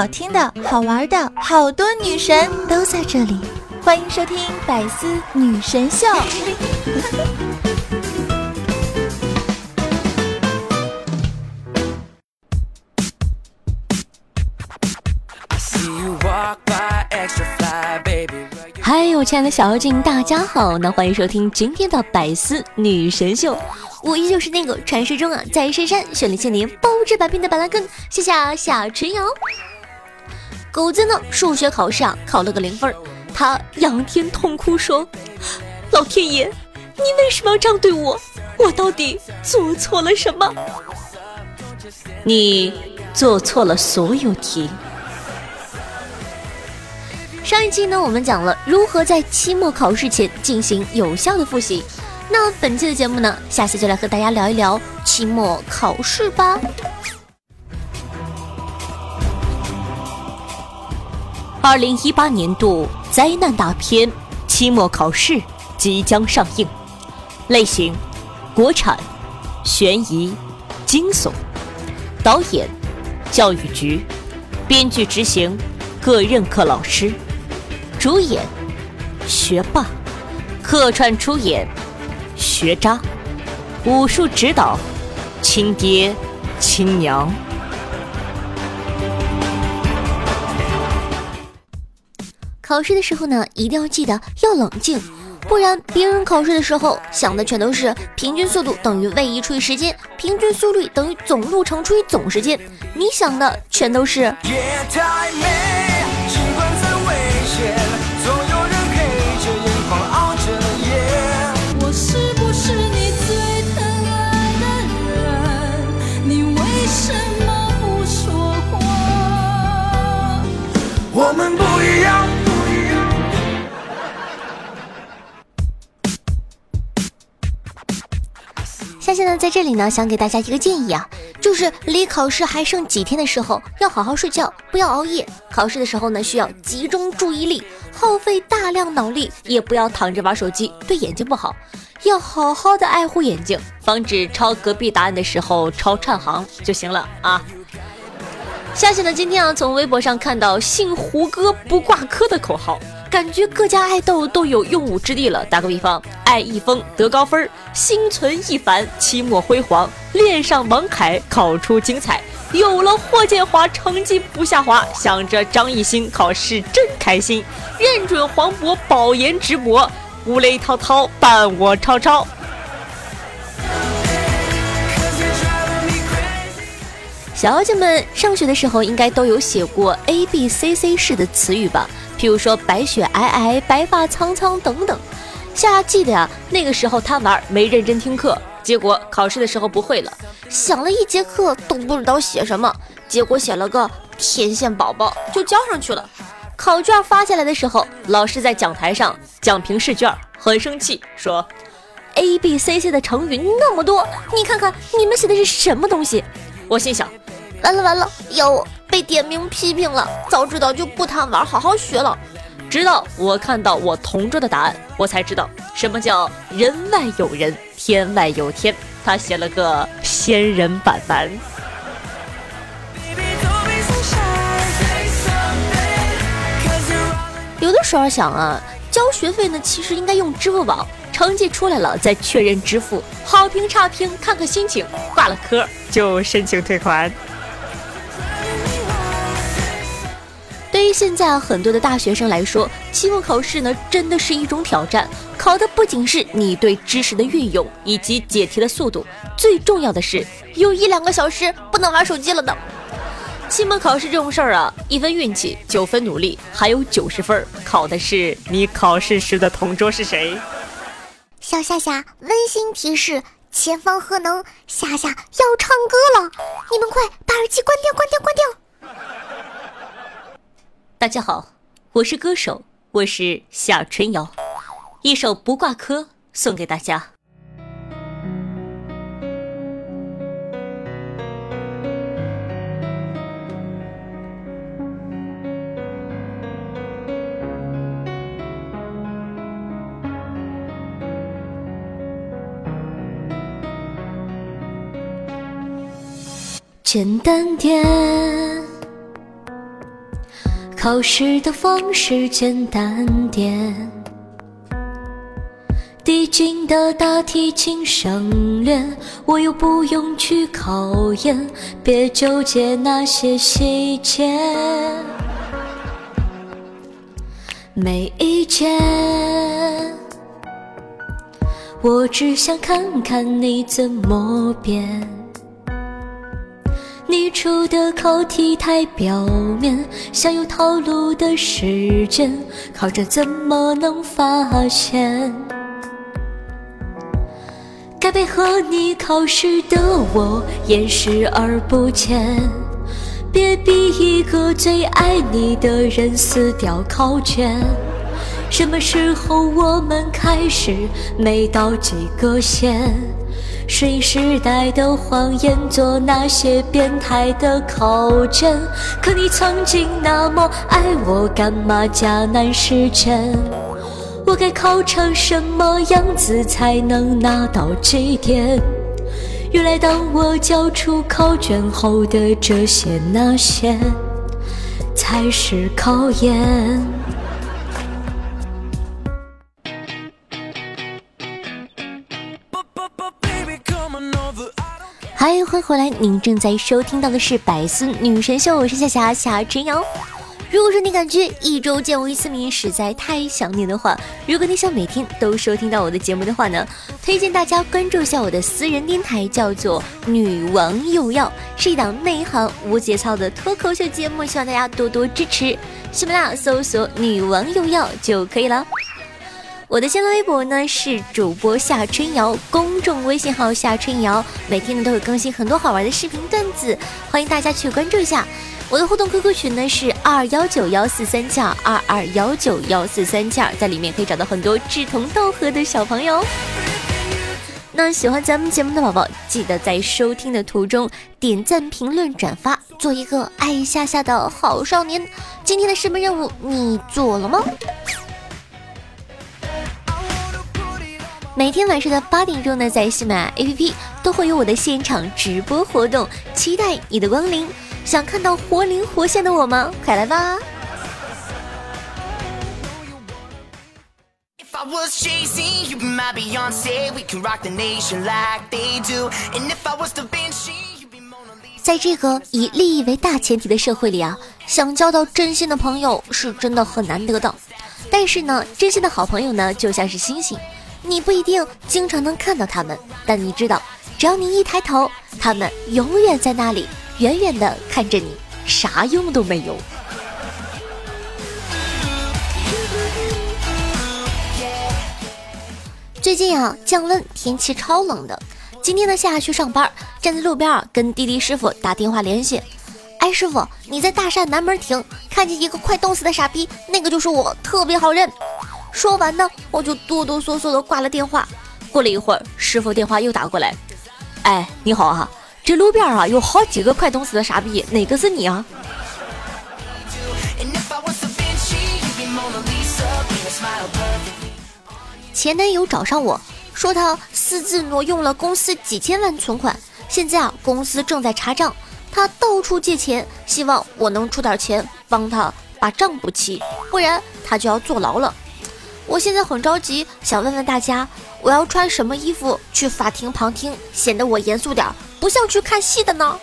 好听的、好玩的，好多女神都在这里，欢迎收听《百思女神秀》。嗨，我亲爱的小妖精，大家好！那欢迎收听今天的《百思女神秀》，我依旧是那个传说中啊，在深山训练千年、包治百病的板蓝根，谢谢小春瑶。狗子呢，数学考试啊考了个零分，他仰天痛哭说：“老天爷，你为什么要这样对我？我到底做错了什么？你做错了所有题。”上一期呢，我们讲了如何在期末考试前进行有效的复习。那本期的节目呢，下期就来和大家聊一聊期末考试吧。二零一八年度灾难大片期末考试即将上映，类型：国产、悬疑、惊悚，导演：教育局，编剧执行：各任课老师。主演学霸，客串出演学渣，武术指导亲爹亲娘。考试的时候呢，一定要记得要冷静，不然别人考试的时候想的全都是平均速度等于位移除以时间，平均速率等于总路程除以总时间，你想的全都是。我们不这里呢，想给大家一个建议啊，就是离考试还剩几天的时候，要好好睡觉，不要熬夜。考试的时候呢，需要集中注意力，耗费大量脑力，也不要躺着玩手机，对眼睛不好。要好好的爱护眼睛，防止抄隔壁答案的时候抄串行就行了啊。夏夏呢，今天啊，从微博上看到“姓胡歌不挂科”的口号，感觉各家爱豆都有用武之地了。打个比方，爱一峰得高分，心存一凡，期末辉煌，恋上王凯，考出精彩。有了霍建华，成绩不下滑。想着张艺兴，考试真开心。认准黄渤，保研直博。吴磊涛涛，伴我超超。小妖精们上学的时候应该都有写过 A B C C 式的词语吧？譬如说白雪皑皑、白发苍苍等等。夏夏记得呀，那个时候贪玩没认真听课，结果考试的时候不会了，想了一节课都不知道写什么，结果写了个天线宝宝就交上去了。考卷发下来的时候，老师在讲台上讲评试卷，很生气，说 A B C C 的成语那么多，你看看你们写的是什么东西？我心想。完了完了，要被点名批评了！早知道就不贪玩，好好学了。直到我看到我同桌的答案，我才知道什么叫人外有人，天外有天。他写了个仙人板板。有的时候想啊，交学费呢，其实应该用支付宝。成绩出来了再确认支付，好评差评看看心情，挂了科就申请退款。对于现在很多的大学生来说，期末考试呢真的是一种挑战，考的不仅是你对知识的运用以及解题的速度，最重要的是有一两个小时不能玩手机了呢。期末考试这种事儿啊，一分运气，九分努力，还有九十分，考的是你考试时的同桌是谁。小夏夏，温馨提示：前方核能，夏夏要唱歌了，你们快把耳机关掉，关掉，关掉。大家好，我是歌手，我是夏春瑶，一首不挂科送给大家。简单点。考试的方式简单点。递进的大题请省略，我又不用去考研，别纠结那些细节。没意见，我只想看看你怎么变。你出的考题太表面，像有套路的试卷，考着怎么能发现？该配合你考试的我，掩视而不见。别逼一个最爱你的人撕掉考卷。什么时候我们开始没到及格线？水时代的谎言，做那些变态的考卷。可你曾经那么爱我，干嘛假难时间？我该考成什么样子才能拿到绩点？原来当我交出考卷后的这些那些，才是考验。嗨，欢迎回来！您正在收听到的是《百思女神秀》，我是夏夏夏晨瑶。如果说你感觉一周见我一次面实在太想念的话，如果你想每天都收听到我的节目的话呢，推荐大家关注一下我的私人电台，叫做《女王又要》，是一档内涵无节操的脱口秀节目，希望大家多多支持。喜马拉雅搜索“女王又要”就可以了。我的新浪微博呢是主播夏春瑶，公众微信号夏春瑶，每天呢都会更新很多好玩的视频段子，欢迎大家去关注一下。我的互动 QQ 群呢是二幺九幺四三七二二二幺九幺四三七二，在里面可以找到很多志同道合的小朋友。那喜欢咱们节目的宝宝，记得在收听的途中点赞、评论、转发，做一个爱夏夏的好少年。今天的视频任务你做了吗？每天晚上的八点钟呢，在喜马拉雅 APP 都会有我的现场直播活动，期待你的光临。想看到活灵活现的我吗？快来吧！在这个以利益为大前提的社会里啊，想交到真心的朋友是真的很难得的。但是呢，真心的好朋友呢，就像是星星，你不一定经常能看到他们，但你知道，只要你一抬头，他们永远在那里。远远的看着你，啥用都没有。最近啊，降温，天气超冷的。今天呢，下去上班，站在路边啊，跟滴滴师傅打电话联系。哎，师傅，你在大厦南门停，看见一个快冻死的傻逼，那个就是我，特别好认。说完呢，我就哆哆嗦嗦的挂了电话。过了一会儿，师傅电话又打过来。哎，你好啊。这路边啊有好几个快冻死的傻逼，哪个是你啊？前男友找上我说他私自挪用了公司几千万存款，现在啊公司正在查账，他到处借钱，希望我能出点钱帮他把账补齐，不然他就要坐牢了。我现在很着急，想问问大家，我要穿什么衣服去法庭旁听，显得我严肃点？不像去看戏的呢。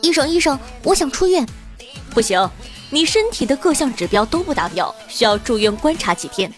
医生，医生，我想出院。不行，你身体的各项指标都不达标，需要住院观察几天。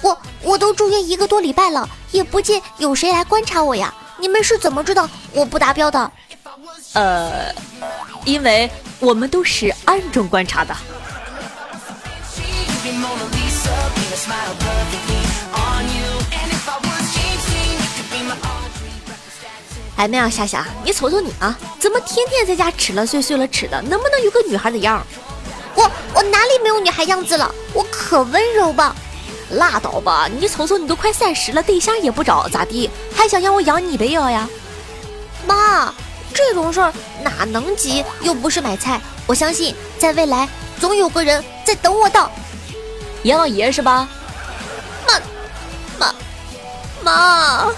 我我都住院一个多礼拜了，也不见有谁来观察我呀。你们是怎么知道我不达标的？呃，因为我们都是暗中观察的。哎，妹啊，夏夏，你瞅瞅你啊，怎么天天在家吃了睡，睡了吃的，能不能有个女孩的样？我我哪里没有女孩样子了？我可温柔吧？拉倒吧！你瞅瞅，你都快三十了，对象也不找，咋地？还想让我养你一辈子呀？妈，这种事儿哪能急又不是买菜我相信在未来总有个人在等我到。阎王爷是吧？妈妈妈。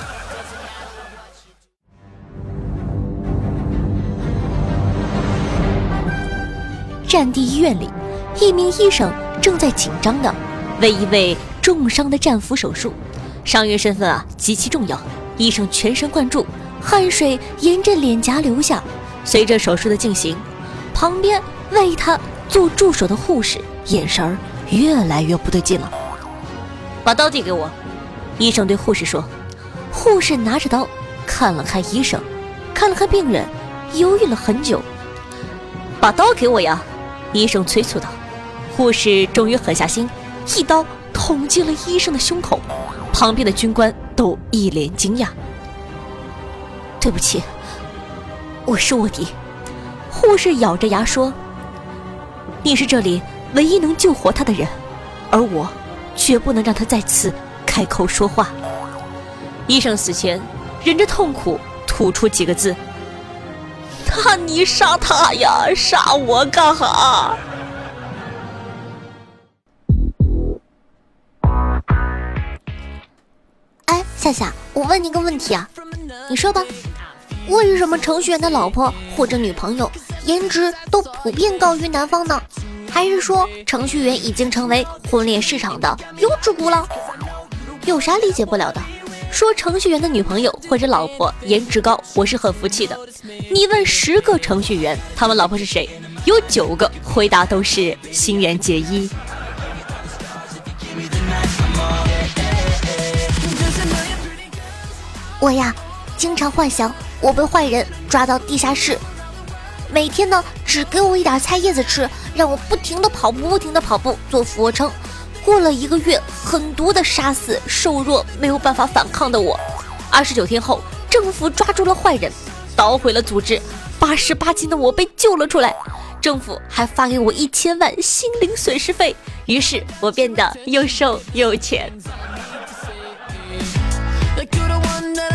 战地医院里一名医生正在紧张的为一位重伤的战俘手术。伤员身份啊极其重要医生全神贯注汗水沿着脸颊流下。随着手术的进行，旁边为他做助手的护士眼神儿越来越不对劲了。把刀递给我，医生对护士说。护士拿着刀看了看医生，看了看病人，犹豫了很久。把刀给我呀！医生催促道。护士终于狠下心，一刀捅进了医生的胸口。旁边的军官都一脸惊讶。对不起，我是卧底。护士咬着牙说：“你是这里唯一能救活他的人，而我绝不能让他再次开口说话。”医生死前忍着痛苦吐出几个字：“那你杀他呀，杀我干哈？”哎，夏夏，我问你个问题啊，你说吧，为什么程序员的老婆或者女朋友颜值都普遍高于男方呢？还是说程序员已经成为婚恋市场的优质股了？有啥理解不了的？说程序员的女朋友或者老婆颜值高，我是很服气的。你问十个程序员，他们老婆是谁？有九个回答都是新垣结衣。我呀，经常幻想我被坏人抓到地下室，每天呢只给我一点菜叶子吃，让我不停的跑步，不停的跑步，做俯卧撑。过了一个月，狠毒的杀死瘦弱没有办法反抗的我。二十九天后，政府抓住了坏人，捣毁了组织，八十八斤的我被救了出来。政府还发给我一千万心灵损失费，于是我变得又瘦又有钱。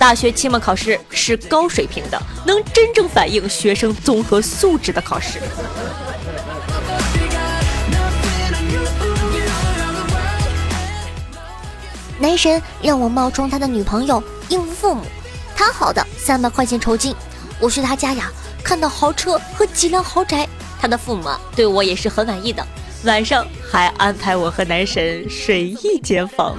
大学期末考试是高水平的，能真正反映学生综合素质的考试。男神让我冒充他的女朋友应付父母，谈好的三百块钱酬金。我去他家呀，看到豪车和几辆豪宅，他的父母啊对我也是很满意的。晚上还安排我和男神睡一间房。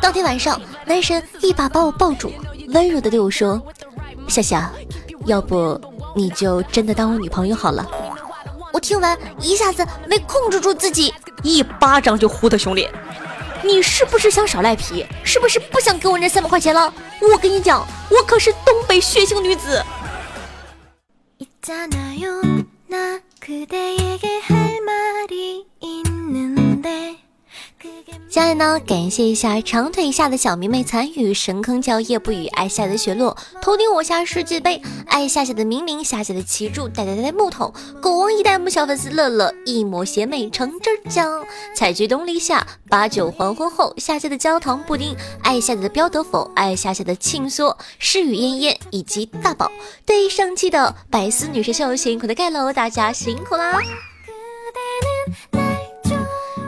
当天晚上，男神一把把我抱住，温柔的对我说：“夏夏，要不你就真的当我女朋友好了。”我听完一下子没控制住自己，一巴掌就呼他胸脸。你是不是想耍赖皮？是不是不想给我那三百块钱了？我跟你讲，我可是东北血腥女子。下来呢，感谢一下长腿下的小迷妹参与神坑叫夜不语，爱夏的雪落，头顶我下世界杯，爱夏夏的明明，夏夏的旗柱，呆呆呆木头，狗王一代目小粉丝乐乐，一抹邪魅橙汁酱，采菊东篱下，八九黄昏后，夏夏的焦糖布丁，爱夏夏的标得否，爱夏夏的庆缩，诗雨嫣嫣以及大宝，对上期的百思女神秀辛苦的盖楼，大家辛苦啦。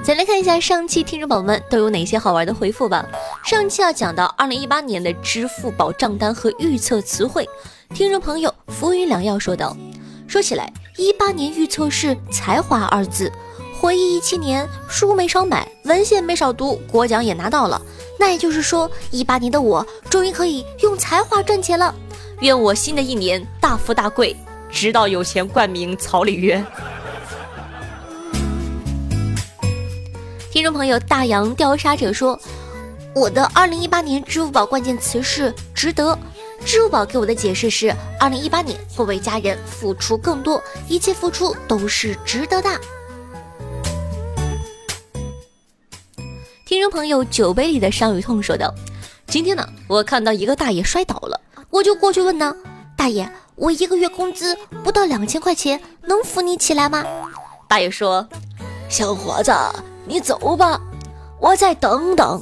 再来看一下上期听众宝宝们都有哪些好玩的回复吧。上期要讲到二零一八年的支付宝账单和预测词汇，听众朋友浮云良药说道：“说起来，一八年预测是才华二字。回忆一七年，书没少买，文献没少读，国奖也拿到了。那也就是说，一八年的我终于可以用才华赚钱了。愿我新的一年大富大贵，直到有钱冠名曹里约。”听众朋友，大洋调查者说，我的二零一八年支付宝关键词是值得。支付宝给我的解释是，二零一八年会为家人付出更多，一切付出都是值得的。听众朋友，酒杯里的伤与痛说道：“今天呢，我看到一个大爷摔倒了，我就过去问呢，大爷，我一个月工资不到两千块钱，能扶你起来吗？”大爷说。小伙子，你走吧，我再等等。”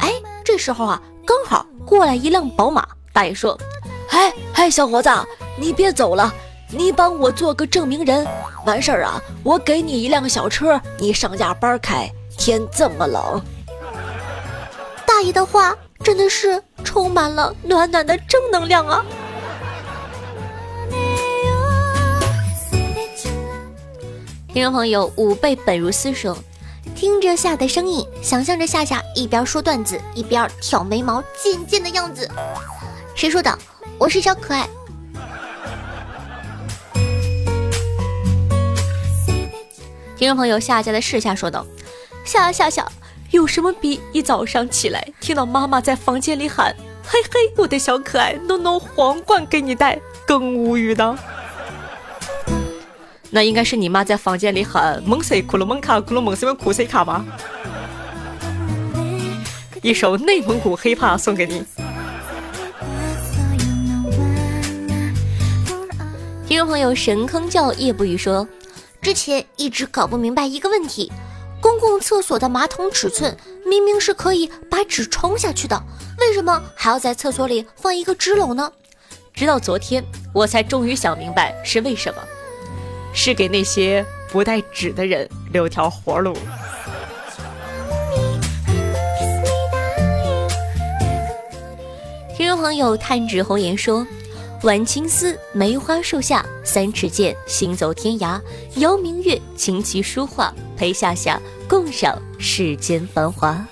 哎，这时候啊，刚好过来一辆宝马。大爷说：“哎哎，小伙子，你别走了，你帮我做个证明人。完事儿啊，我给你一辆小车，你上下班开。天这么冷。”大爷的话真的是充满了暖暖的正能量啊！听众朋友，吾辈本如斯说，听着夏的声音，想象着夏夏一边说段子一边挑眉毛、贱贱的样子。谁说的？我是小可爱。听众朋友，夏家的世夏说道：“夏夏夏，有什么比一早上起来听到妈妈在房间里喊‘嘿嘿，我的小可爱，弄弄皇冠给你戴’更无语的？那应该是你妈在房间里喊‘蒙谁库鲁蒙卡库鲁蒙谁库谁卡’吧？一首内蒙古黑怕送给你。”听众朋友，神坑叫夜不语说，之前一直搞不明白一个问题：公共厕所的马桶尺寸明明是可以把纸冲下去的，为什么还要在厕所里放一个纸篓呢？直到昨天，我才终于想明白是为什么，是给那些不带纸的人留条活路。听众朋友，探指红颜说。晚晴思，梅花树下，三尺剑，行走天涯。邀明月，琴棋书画，陪夏夏共赏世间繁华。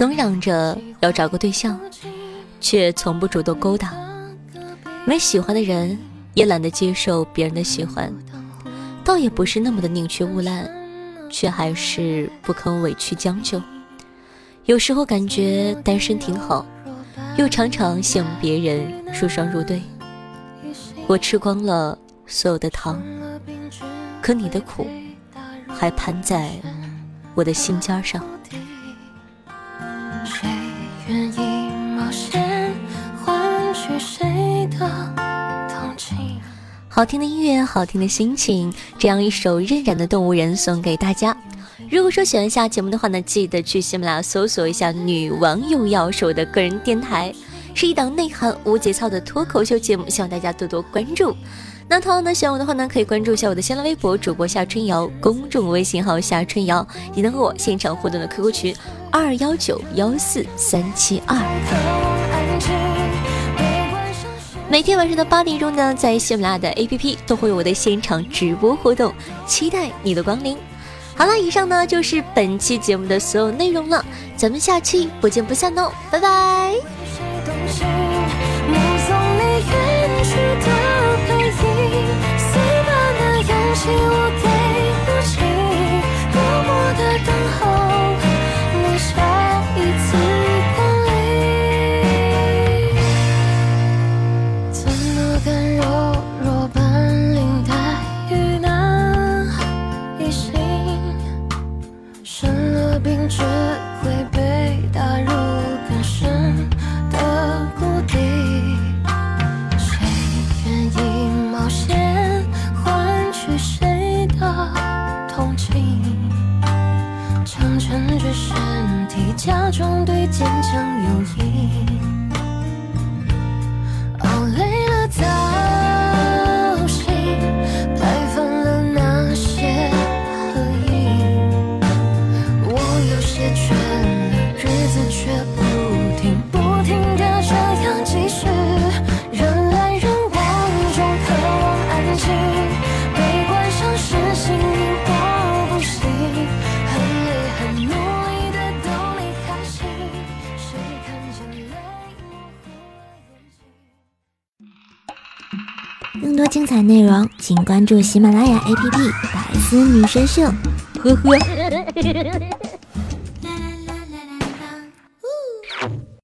总嚷着要找个对象，却从不主动勾搭。没喜欢的人，也懒得接受别人的喜欢，倒也不是那么的宁缺毋滥，却还是不肯委屈将就。有时候感觉单身挺好，又常常羡慕别人出双入对。我吃光了所有的糖，可你的苦还盘在我的心尖上。好听的音乐，好听的心情，这样一首任然的动物人送给大家。如果说喜欢下节目的话呢，记得去喜马拉雅搜索一下“女王又要是我的个人电台，是一档内涵无节操的脱口秀节目，希望大家多多关注。那同样呢，喜欢我的话呢，可以关注一下我的新浪微博主播夏春瑶，公众微信号夏春瑶，也能和我现场互动的 QQ 群二幺九幺四三七二。每天晚上的八点钟呢，在喜马拉雅的 APP 都会有我的现场直播活动，期待你的光临。好了，以上呢就是本期节目的所有内容了，咱们下期不见不散哦，拜拜。等候关注喜马拉雅 APP《百思女神秀》。呵呵。